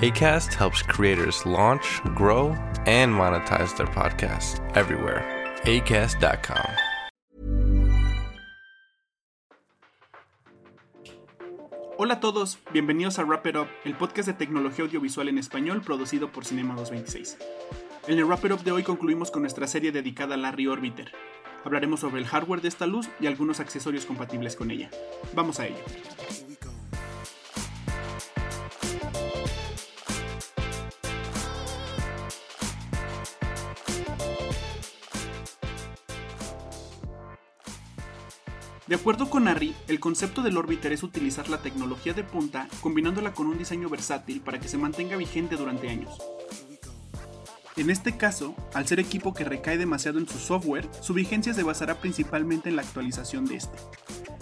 ACAST helps creators launch, grow, and monetize their podcasts everywhere. ACAST.com. Hola a todos, bienvenidos a Wrap It Up, el podcast de tecnología audiovisual en español producido por Cinema 226. En el Wrap It Up de hoy concluimos con nuestra serie dedicada a Larry Orbiter. Hablaremos sobre el hardware de esta luz y algunos accesorios compatibles con ella. Vamos a ello. De acuerdo con Harry, el concepto del Orbiter es utilizar la tecnología de punta combinándola con un diseño versátil para que se mantenga vigente durante años. En este caso, al ser equipo que recae demasiado en su software, su vigencia se basará principalmente en la actualización de este.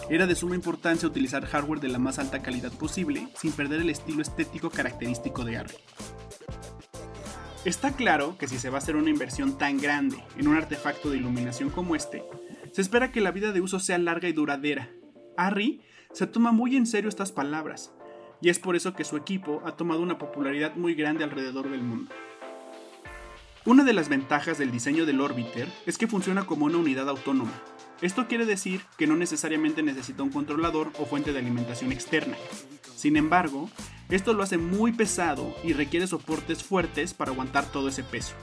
Era de suma importancia utilizar hardware de la más alta calidad posible sin perder el estilo estético característico de Harry. Está claro que si se va a hacer una inversión tan grande en un artefacto de iluminación como este, se espera que la vida de uso sea larga y duradera. Harry se toma muy en serio estas palabras, y es por eso que su equipo ha tomado una popularidad muy grande alrededor del mundo. Una de las ventajas del diseño del Orbiter es que funciona como una unidad autónoma. Esto quiere decir que no necesariamente necesita un controlador o fuente de alimentación externa. Sin embargo, esto lo hace muy pesado y requiere soportes fuertes para aguantar todo ese peso.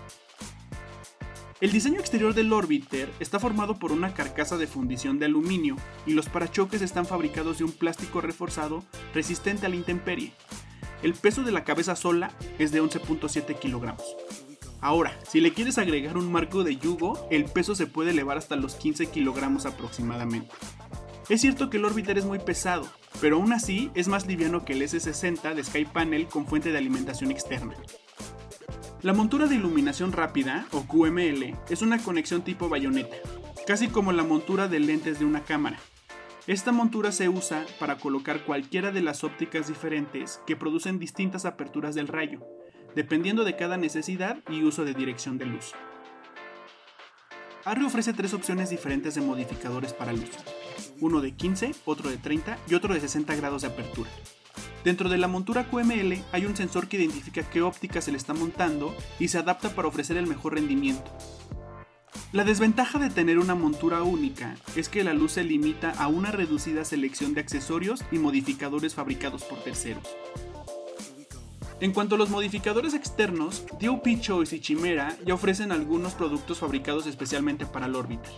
El diseño exterior del Orbiter está formado por una carcasa de fundición de aluminio y los parachoques están fabricados de un plástico reforzado resistente a la intemperie. El peso de la cabeza sola es de 11.7 kilogramos. Ahora, si le quieres agregar un marco de yugo, el peso se puede elevar hasta los 15 kilogramos aproximadamente. Es cierto que el Orbiter es muy pesado, pero aún así es más liviano que el S60 de Skypanel con fuente de alimentación externa. La montura de iluminación rápida, o QML, es una conexión tipo bayoneta, casi como la montura de lentes de una cámara. Esta montura se usa para colocar cualquiera de las ópticas diferentes que producen distintas aperturas del rayo, dependiendo de cada necesidad y uso de dirección de luz. Arri ofrece tres opciones diferentes de modificadores para luz, uno de 15, otro de 30 y otro de 60 grados de apertura. Dentro de la montura QML hay un sensor que identifica qué óptica se le está montando y se adapta para ofrecer el mejor rendimiento. La desventaja de tener una montura única es que la luz se limita a una reducida selección de accesorios y modificadores fabricados por terceros. En cuanto a los modificadores externos, DOP Choice y Chimera ya ofrecen algunos productos fabricados especialmente para el Orbiter.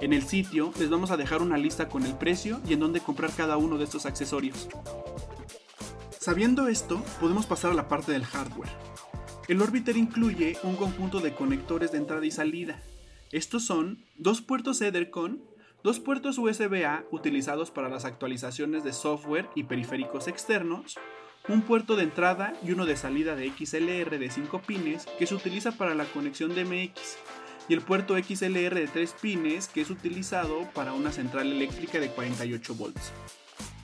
En el sitio les vamos a dejar una lista con el precio y en dónde comprar cada uno de estos accesorios. Sabiendo esto, podemos pasar a la parte del hardware. El Orbiter incluye un conjunto de conectores de entrada y salida. Estos son dos puertos Ethercon, dos puertos USB-A utilizados para las actualizaciones de software y periféricos externos, un puerto de entrada y uno de salida de XLR de 5 pines que se utiliza para la conexión de MX, y el puerto XLR de 3 pines que es utilizado para una central eléctrica de 48 volts.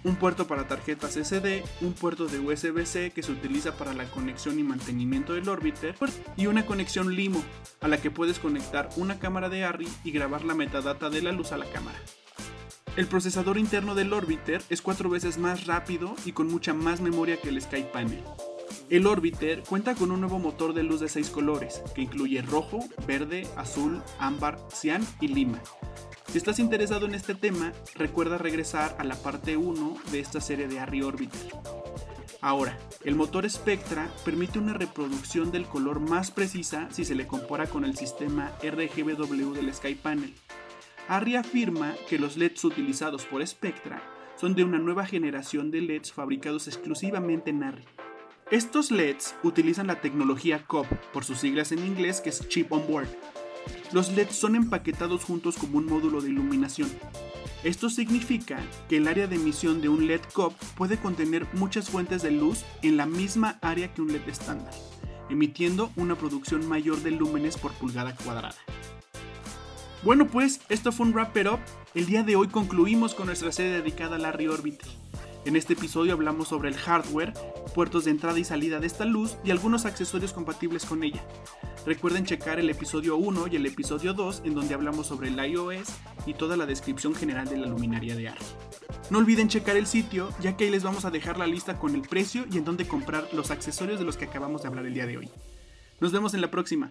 Un puerto para tarjetas SD, un puerto de USB-C que se utiliza para la conexión y mantenimiento del Orbiter y una conexión LIMO a la que puedes conectar una cámara de ARRI y grabar la metadata de la luz a la cámara. El procesador interno del Orbiter es cuatro veces más rápido y con mucha más memoria que el Skypanel. El Orbiter cuenta con un nuevo motor de luz de 6 colores, que incluye rojo, verde, azul, ámbar, cian y lima. Si estás interesado en este tema, recuerda regresar a la parte 1 de esta serie de Harry Orbiter. Ahora, el motor Spectra permite una reproducción del color más precisa si se le compara con el sistema RGBW del Skypanel. Harry afirma que los LEDs utilizados por Spectra son de una nueva generación de LEDs fabricados exclusivamente en Harry. Estos LEDs utilizan la tecnología COB, por sus siglas en inglés que es Chip on Board. Los LEDs son empaquetados juntos como un módulo de iluminación. Esto significa que el área de emisión de un LED COP puede contener muchas fuentes de luz en la misma área que un LED estándar, emitiendo una producción mayor de lúmenes por pulgada cuadrada. Bueno pues, esto fue un Wrap It Up. El día de hoy concluimos con nuestra serie dedicada a Larry Orbiter. En este episodio hablamos sobre el hardware, puertos de entrada y salida de esta luz y algunos accesorios compatibles con ella. Recuerden checar el episodio 1 y el episodio 2 en donde hablamos sobre el iOS y toda la descripción general de la luminaria de ARRI. No olviden checar el sitio, ya que ahí les vamos a dejar la lista con el precio y en dónde comprar los accesorios de los que acabamos de hablar el día de hoy. Nos vemos en la próxima.